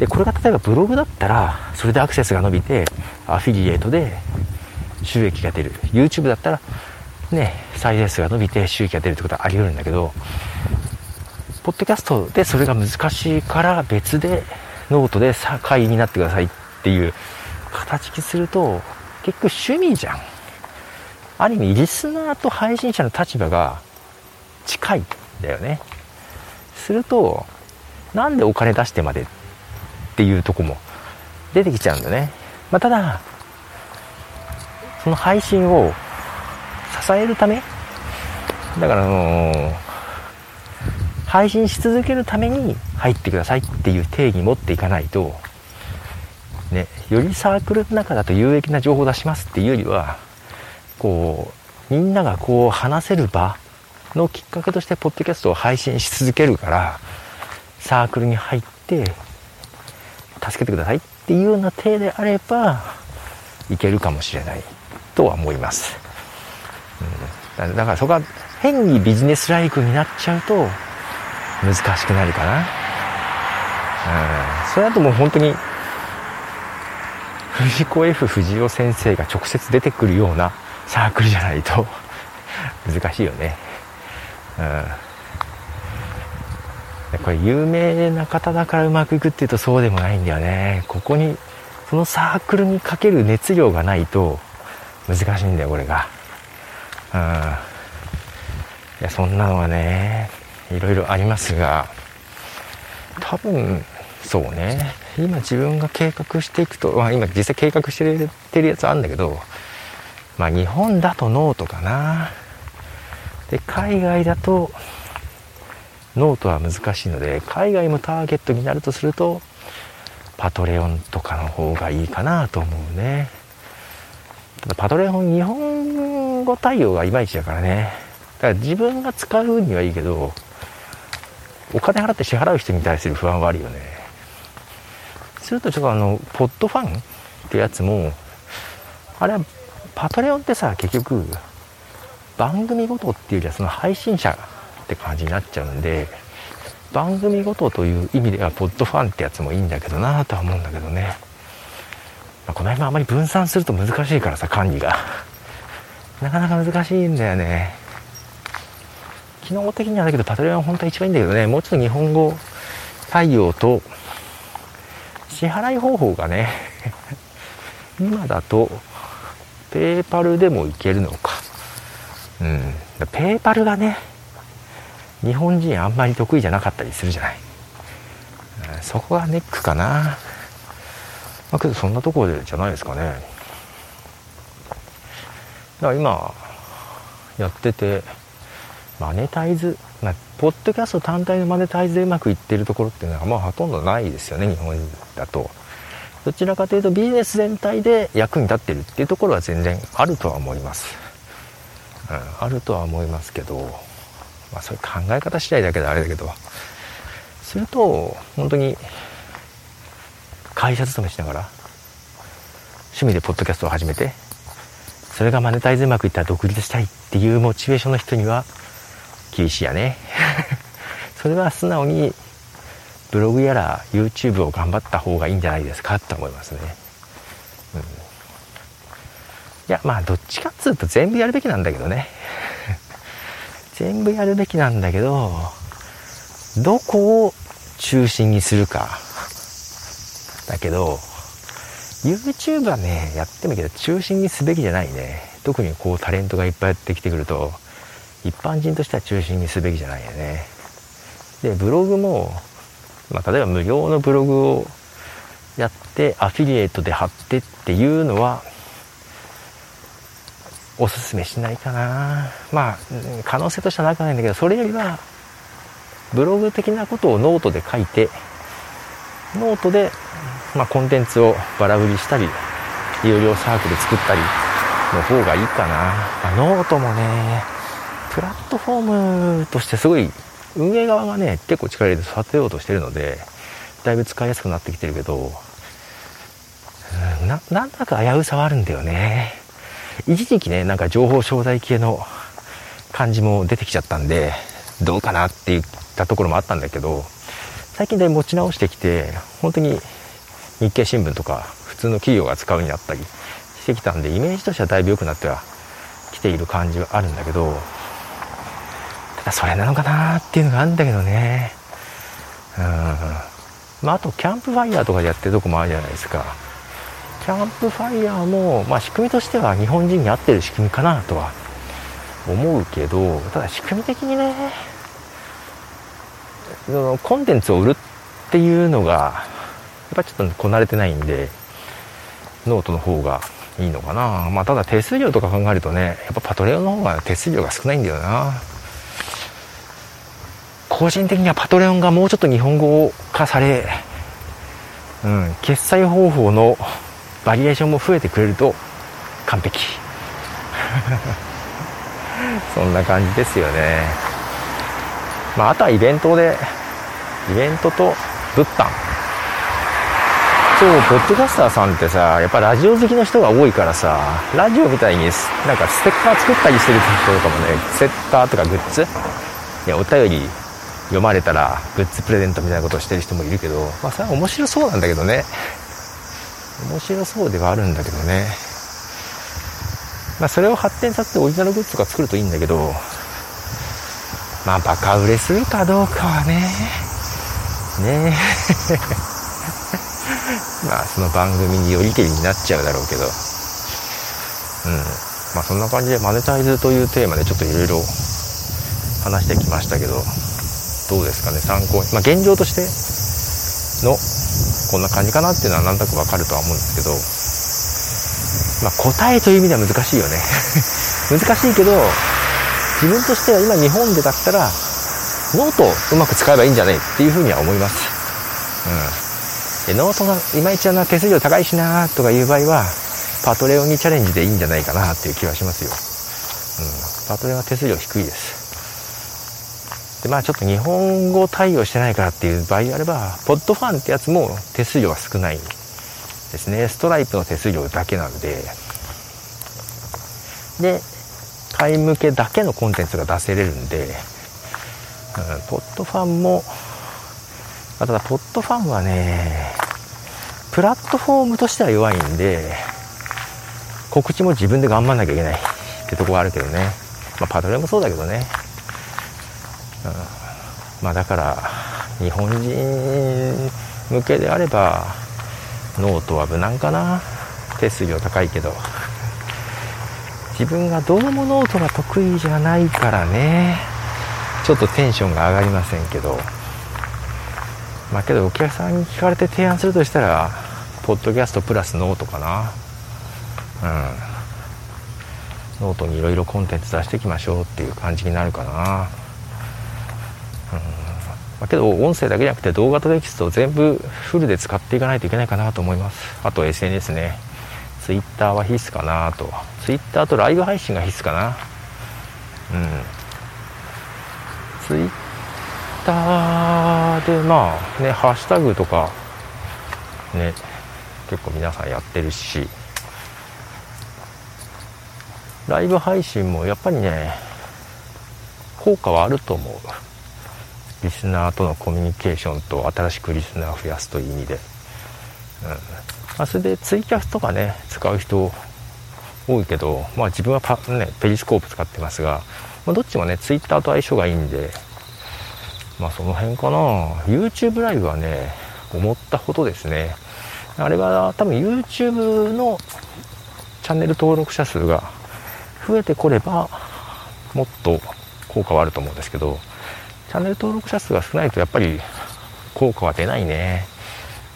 でこれが例えばブログだったらそれでアクセスが伸びてアフィリエイトで収益が出る。YouTube だったらね再生数が伸びて収益が出るってことはあり得るんだけどポッドキャストでそれが難しいから別でノートで会員になってくださいっていう形にすると結局趣味じゃん。ある意味リスナーと配信者の立場が近いんだよね。するとなんでお金出してまでっていうとこも出てきちゃうんだね、まあ、ただその配信を支えるためだからあの、配信し続けるために入ってくださいっていう定義持っていかないとねよりサークルの中だと有益な情報を出しますっていうよりはこうみんながこう話せる場のきっかけとしてポッドキャストを配信し続けるからサークルに入って助けてくださいっていうような体であればいけるかもしれないとは思います、うん、だからそこは変にビジネスライクになっちゃうと難しくなるかな、うん、それだともう本当に藤子 F 不二雄先生が直接出てくるようなサークルじゃないと 難しいよね。うん。これ有名な方だからうまくいくっていうとそうでもないんだよね。ここにそのサークルにかける熱量がないと難しいんだよこれが。うん。いやそんなのはねいろいろありますが多分そうね。今自分が計画していくと、まあ、今実際計画してるやつあるんだけどまあ日本だとノートかな。で海外だとノートは難しいので海外もターゲットになるとすると Patreon とかの方がいいかなと思うね。ただ Patreon 日本語対応がいまいちだからね。だから自分が使うにはいいけどお金払って支払う人に対する不安はあるよね。するとちょっとあのポッドファンってやつもあれはパトレオンってさ結局番組ごとっていうよりはその配信者って感じになっちゃうんで番組ごとという意味ではポッドファンってやつもいいんだけどなとは思うんだけどね、まあ、この辺もあまり分散すると難しいからさ管理が。なかなか難しいんだよね。機能的にはだけどパトレオン本当は一番いいんだけどね。もうちょっと日本語対応と支払い方法がね 今だとペーパルでもいけるのか。うん、ペーパルがね日本人あんまり得意じゃなかったりするじゃない、うん、そこがネックかな。まあけどそんなところじゃないですかね。だから今やっててマネタイズ、まあ、ポッドキャスト単体のマネタイズでうまくいってるところっていうのはまあほとんどないですよね日本だと。どちらかというとビジネス全体で役に立ってるっていうところは全然あるとは思います。うん、あるとは思いますけど、まあ、そういう考え方次第だけどあれだけど。すると本当に会社勤めしながら趣味でポッドキャストを始めてそれがマネタイズうまくいったら独立したいっていうモチベーションの人には厳しいやね それは素直にブログやら YouTube を頑張った方がいいんじゃないですかと思いますね、うんいやまあどっちかっつうと全部やるべきなんだけどね 全部やるべきなんだけど、どこを中心にするか。だけど、YouTube はね、やってもいいけど、中心にすべきじゃないね。特にこうタレントがいっぱいやってきてくると、一般人としては中心にすべきじゃないよね。で、ブログも、まあ、例えば無料のブログをやってアフィリエイトで貼ってっていうのはおすすめしないかなまあ可能性としてはなくないんだけどそれよりはブログ的なことをノートで書いてノートで、まあ、コンテンツをバラ売りしたり有料サークル作ったりの方がいいかな、まあ、ノートもねプラットフォームとしてすごい運営側がね結構力入れて育てようとしてるのでだいぶ使いやすくなってきてるけどななんだか危うさはあるんだよね。一時期ねなんか情報商材系の感じも出てきちゃったんでどうかなって言ったところもあったんだけど最近で持ち直してきて本当に日経新聞とか普通の企業が使うようになったりしてきたんでイメージとしてはだいぶ良くなってはきている感じはあるんだけどそれなのかなっていうのがあるんだけどね。うん。まああとキャンプファイヤーとかでやってるとこもあるじゃないですか。キャンプファイヤーも、まあ、仕組みとしては日本人に合ってる仕組みかなとは思うけどただ仕組み的にねそのコンテンツを売るっていうのがやっぱちょっとこなれてないんでノートの方がいいのかな。まあただ手数料とか考えるとねやっぱ Patreon の方が手数料が少ないんだよな。個人的には Patreon がもうちょっと日本語化されうん決済方法のバリエーションも増えてくれると完璧。そんな感じですよね。まああとはイベントでイベントと物販そうポッドキャスターさんってさやっぱラジオ好きの人が多いからさラジオみたいになんかステッカー作ったりしてる人とかもねセッターとかグッズ？いやお便り読まれたらグッズプレゼントみたいなことをしてる人もいるけどまあそれは面白そうなんだけどね。面白そうではあるんだけどね。まあ、それを発展させてオリジナルグッズとか作るといいんだけど、まあ、バカ売れするかどうかはね、ね。え まあ、その番組によりけりになっちゃうだろうけど、うん。まあ、そんな感じでマネタイズというテーマでちょっといろいろ話してきましたけど、どうですかね、参考に。まあ、現状としてのこんな感じかなっていうのはなんとなくわかるとは思うんですけど、まあ、答えという意味では難しいよね。難しいけど自分としては今日本でだったらノートをうまく使えばいいんじゃないっていうふうには思います、うん、でノートがいまいちな手数料高いしなとかいう場合は Patreon にチャレンジでいいんじゃないかなっていう気はしますよ、うん、 Patreon は手数料低いです。でまあちょっと日本語対応してないからっていう場合であれば、ポッドファンってやつも手数料が少ないですね。ストライプの手数料だけなんで、で、買い向けだけのコンテンツが出せれるんで、うん、ポッドファンも、ただポッドファンはね、プラットフォームとしては弱いんで、告知も自分で頑張んなきゃいけないってとこはあるけどね。まあ、 Patreon もそうだけどね。まあだから日本人向けであればノートは無難かな。手数料高いけど。自分がどうもノートが得意じゃないからね。ちょっとテンションが上がりませんけど。まあけどお客さんに聞かれて提案するとしたらポッドキャストプラスノートかな。うん。ノートにいろいろコンテンツ出していきましょうっていう感じになるかな。だけど音声だけじゃなくて動画とテキストを全部フルで使っていかないといけないかなと思います。あと SNS ね。Twitter は必須かなと。Twitter とライブ配信が必須かな。うん。Twitter でまあねハッシュタグとかね結構皆さんやってるし。ライブ配信もやっぱりね効果はあると思う。リスナーとのコミュニケーションと新しくリスナーを増やすという意味で、うん。ま、それでツイキャスとかね使う人多いけど、まあ、自分はパ、ね、ペリスコープ使ってますがまあ、どっちもね Twitter と相性がいいんでまあその辺かな。YouTube ライブはね思ったほどですね。あれは多分 YouTube のチャンネル登録者数が増えてこればもっと効果はあると思うんですけどチャンネル登録者数が少ないとやっぱり効果は出ないね。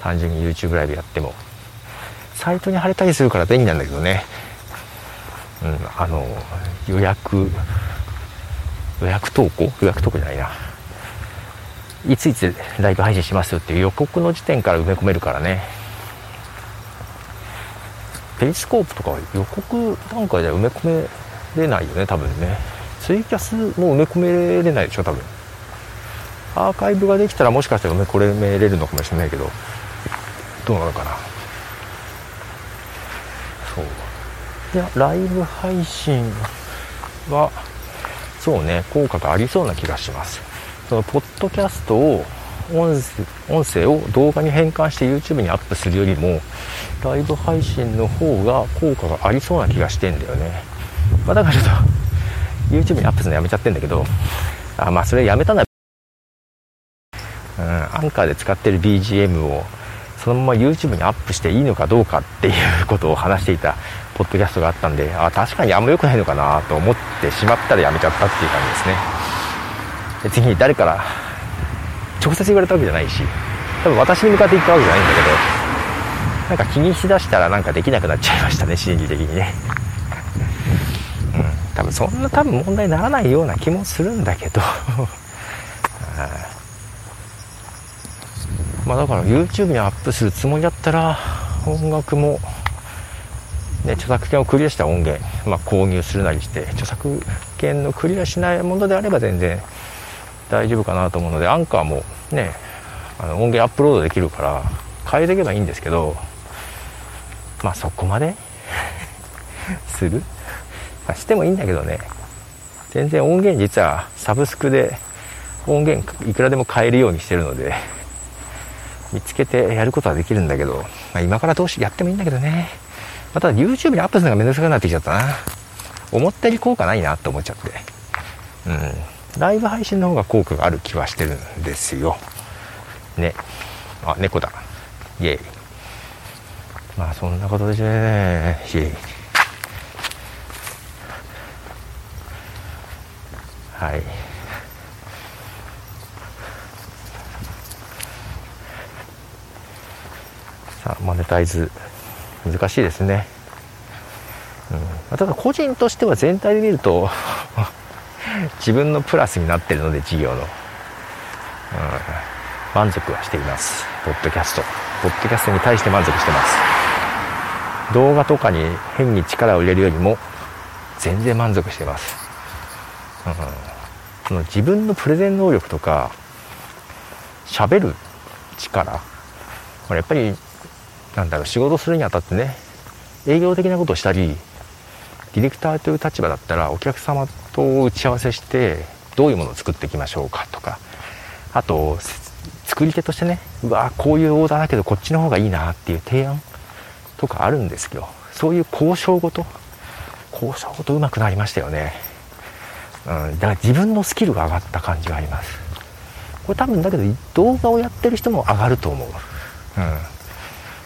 単純に YouTube ライブやっても。サイトに貼れたりするから便利なんだけどね。うんあの予約予約投稿？予約投稿じゃないな。いついつライブ配信しますよっていう予告の時点から埋め込めるからね。ペリスコープとか予告段階では埋め込めれないよね多分ね。ツイキャスも埋め込めれないでしょ多分。アーカイブができたらもしかしたら埋め込めれるのかもしれないけどどうなのかな。そう。いやライブ配信はそうね効果がありそうな気がします。そのポッドキャストを音声を動画に変換して YouTube にアップするよりもライブ配信の方が効果がありそうな気がしてんだよね、まあ、だからちょっと YouTube にアップするのやめちゃってんだけどあまあそれやめたのはうん、アンカーで使ってる BGM をそのまま YouTube にアップしていいのかどうかっていうことを話していたポッドキャストがあったんであ確かにあんま良くないのかなと思ってしまったらやめちゃったっていう感じですね。で次に誰から直接言われたわけじゃないし多分私に向かって言ったわけじゃないんだけどなんか気にしだしたらなんかできなくなっちゃいましたね心理的にね。うん。多分そんな多分問題にならないような気もするんだけど。まあだから YouTube にアップするつもりだったら音楽もね、著作権をクリアした音源、まあ、購入するなりして著作権のクリアしないものであれば全然大丈夫かなと思うのでアンカーもねあの音源アップロードできるから変えていけばいいんですけどまあそこまで する、まあ、してもいいんだけどね。全然音源実はサブスクで音源いくらでも変えるようにしてるので。見つけてやることはできるんだけど、まあ、今からどうしやってもいいんだけどねまた YouTube にアップするのがめんどくさくなってきちゃったな。思ったより効果ないなって思っちゃって。うん。ライブ配信の方が効果がある気はしてるんですよ。ね。あ、猫だ。イェイ。まあそんなことでしょね、イェイ。はい。さあ、マネタイズ難しいですね、うん、ただ個人としては全体で見ると 自分のプラスになってるので事業の、うん、満足はしています。ポッドキャスト。ポッドキャストに対して満足してます。動画とかに変に力を入れるよりも全然満足してます、うん、その自分のプレゼン能力とか喋る力。これやっぱりなんだろう仕事するにあたってね営業的なことをしたりディレクターという立場だったらお客様と打ち合わせしてどういうものを作っていきましょうかとかあと作り手としてねうわこういうオーダーだけどこっちの方がいいなっていう提案とかあるんですよ。そういう交渉ごと交渉ごと上手くなりましたよね、うん、だから自分のスキルが上がった感じがあります。これ多分だけど動画をやってる人も上がると思う、うん、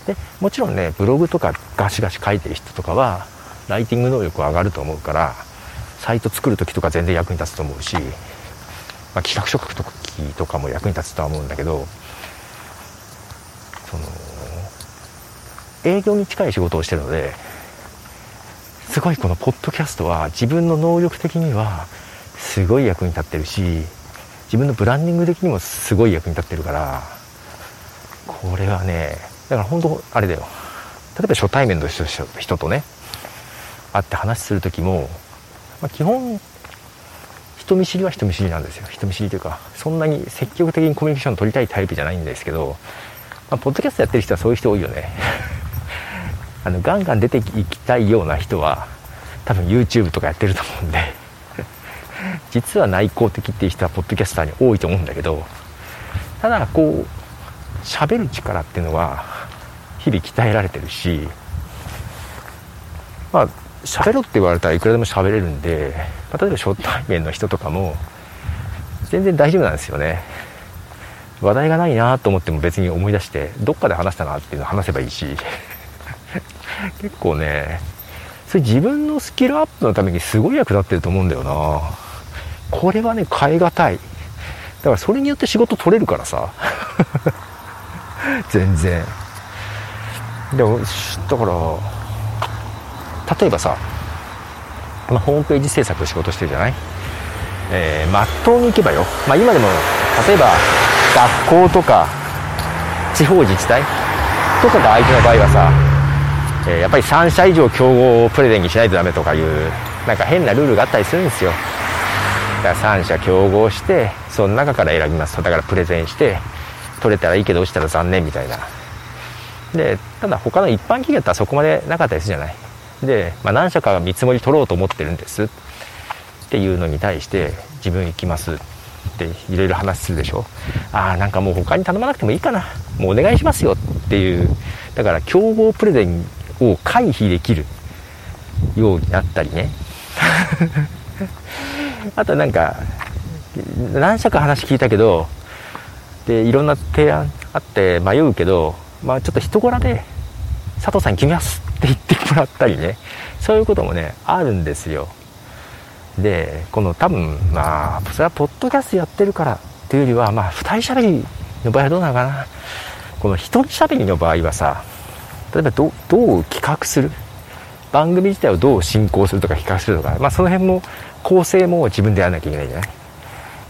でもちろんねブログとかガシガシ書いてる人とかはライティング能力は上がると思うからサイト作る時とか全然役に立つと思うし、まあ、企画書書く時とかも役に立つとは思うんだけどその営業に近い仕事をしてるのですごいこのポッドキャストは自分の能力的にはすごい役に立ってるし自分のブランディング的にもすごい役に立ってるからこれはねだから本当あれだよ。例えば初対面の人とね会って話する時も、まあ、基本人見知りは人見知りなんですよ。人見知りというかそんなに積極的にコミュニケーション取りたいタイプじゃないんですけど、まあ、ポッドキャストやってる人はそういう人多いよね。あのガンガン出ていきたいような人は多分 YouTube とかやってると思うんで 実は内向的っていう人はポッドキャスターに多いと思うんだけどただこう喋る力っていうのは日々鍛えられてるしまあ喋ろって言われたらいくらでも喋れるんで、まあ、例えば初対面の人とかも全然大丈夫なんですよね。話題がないなと思っても別に思い出してどっかで話したなっていうのを話せばいいし 結構ねそれ自分のスキルアップのためにすごい役立ってると思うんだよな。これはね変え難い。だからそれによって仕事取れるからさ。全然。でもだから例えばさ、まあ、ホームページ制作仕事してるじゃない？えー、まっとうに行けばよ、まあ、今でも例えば学校とか地方自治体とかが相手の場合はさ、えー、やっぱり3社以上競合をプレゼンにしないとダメとかいうなんか変なルールがあったりするんですよ。だから3社競合してその中から選びますだからプレゼンして取れたらいいけど落ちたら残念みたいな。でただ他の一般企業だったらそこまでなかったりするじゃない。で、まあ、何社かが見積もり取ろうと思ってるんです。っていうのに対して自分行きますっていろいろ話するでしょ。ああなんかもう他に頼まなくてもいいかな。もうお願いしますよっていう。だから競合プレゼンを回避できるようになったりね。あとなんか何社か話聞いたけどでいろんな提案あって迷うけどまあちょっと人柄で佐藤さんに決めますって言ってもらったりね。そういうこともねあるんですよ。でこの多分まあそれはポッドキャストやってるからっていうよりはまあ2人喋りの場合はどうなのかな。この1人喋りの場合はさ例えばどどう企画する？番組自体をどう進行するとか企画するとか、まあ、その辺も構成も自分でやらなきゃいけないじゃない？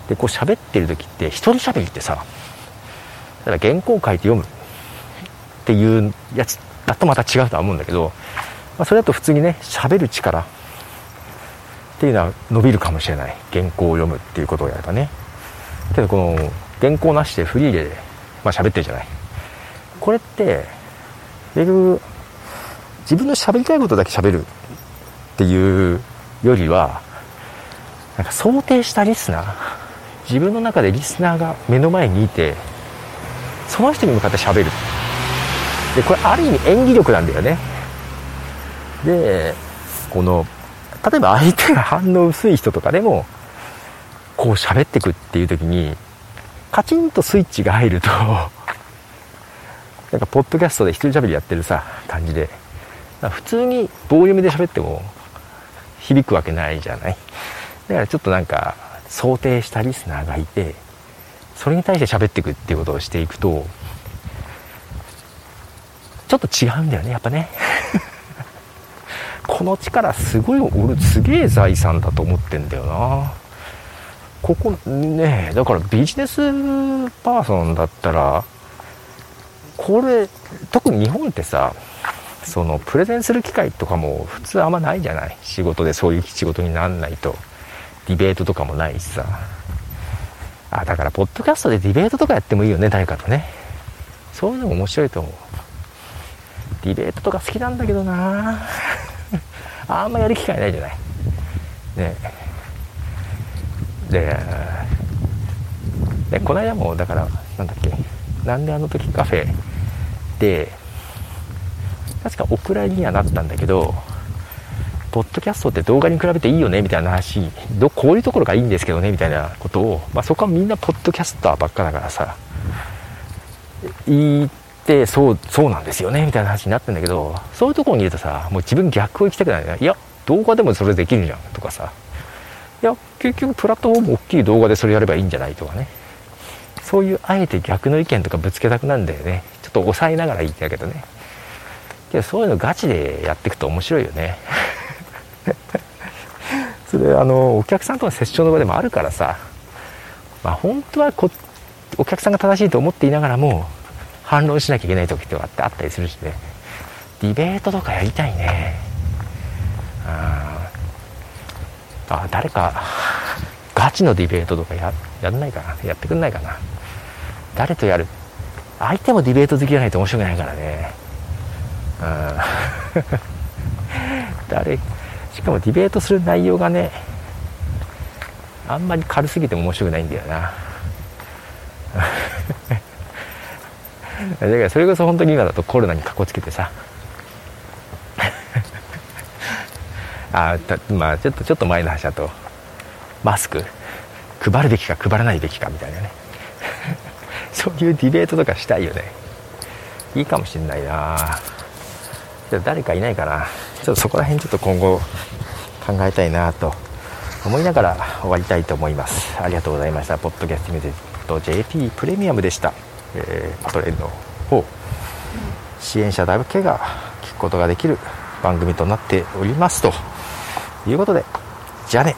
でこう喋ってる時って1人喋りってさだから原稿を書いて読む。っていうやつだとまた違うとは思うんだけど、まあ、それだと普通にね喋る力っていうのは伸びるかもしれない。原稿を読むっていうことをやればね。けどこの原稿なしでフリーで、まあ、喋ってるじゃない。これって結局自分の喋りたいことだけ喋るっていうよりはなんか想定したリスナー自分の中でリスナーが目の前にいてその人に向かって喋る。でこれある意味演技力なんだよね。でこの例えば相手が反応薄い人とかでもこう喋ってくっていう時にカチンとスイッチが入るとなんかポッドキャストで一人喋りやってるさ感じで。普通に棒読みで喋っても響くわけないじゃない。だからちょっとなんか想定したリスナーがいてそれに対して喋っていくっていうことをしていくとちょっと違うんだよねやっぱね。この力すごい俺すげえ財産だと思ってんだよな。ここねだからビジネスパーソンだったらこれ特に日本ってさそのプレゼンする機会とかも普通あんまないじゃない。仕事でそういう仕事になんないと。ディベートとかもないしさ。あだからポッドキャストでディベートとかやってもいいよね誰かとね。そういうのも面白いと思う。ディベートとか好きなんだけどな。あんまやる機会ないじゃない。ね。ででこの間もだからなんだっけ。なんであの時カフェで確かお蔵にはなったんだけどポッドキャストって動画に比べていいよねみたいな話どこういうところがいいんですけどねみたいなことを、まあ、そこはみんなポッドキャスターばっかだからさ言ってそうそうなんですよねみたいな話になってんだけどそういうところにいるとさもう自分逆を行きたくないねいや動画でもそれできるじゃんとかさ。いや結局プラットフォーム大きい動画でそれやればいいんじゃないとかね。そういうあえて逆の意見とかぶつけたくなるんだよね。ちょっと抑えながら言ってたけどね。けどそういうのガチでやっていくと面白いよね。それあのお客さんとの接触の場でもあるからさ。まあ本当はこお客さんが正しいと思っていながらも反論しなきゃいけない時ってあってあったりするしね。ディベートとかやりたいね。ああ誰かガチのディベートとかややんないかな。やってくんないかな。誰とやる？相手もディベート好きじゃないと面白くないからね。うん 誰かもディベートする内容がねあんまり軽すぎても面白くないんだよな。だからそれこそ本当に今だとコロナにかこつけてさ。あまあちょっとちょっと前の話だとマスク配るべきか配らないべきかみたいなね。そういうディベートとかしたいよね。いいかもしんないな。じゃ誰かいないかなちょっとそこら辺ちょっと今後考えたいなと思いながら終わりたいと思います。ありがとうございました。ポッドキャストミュージック JP プレミアムでした、えー、パトレンの方支援者だけが聞くことができる番組となっておりますということでじゃあね。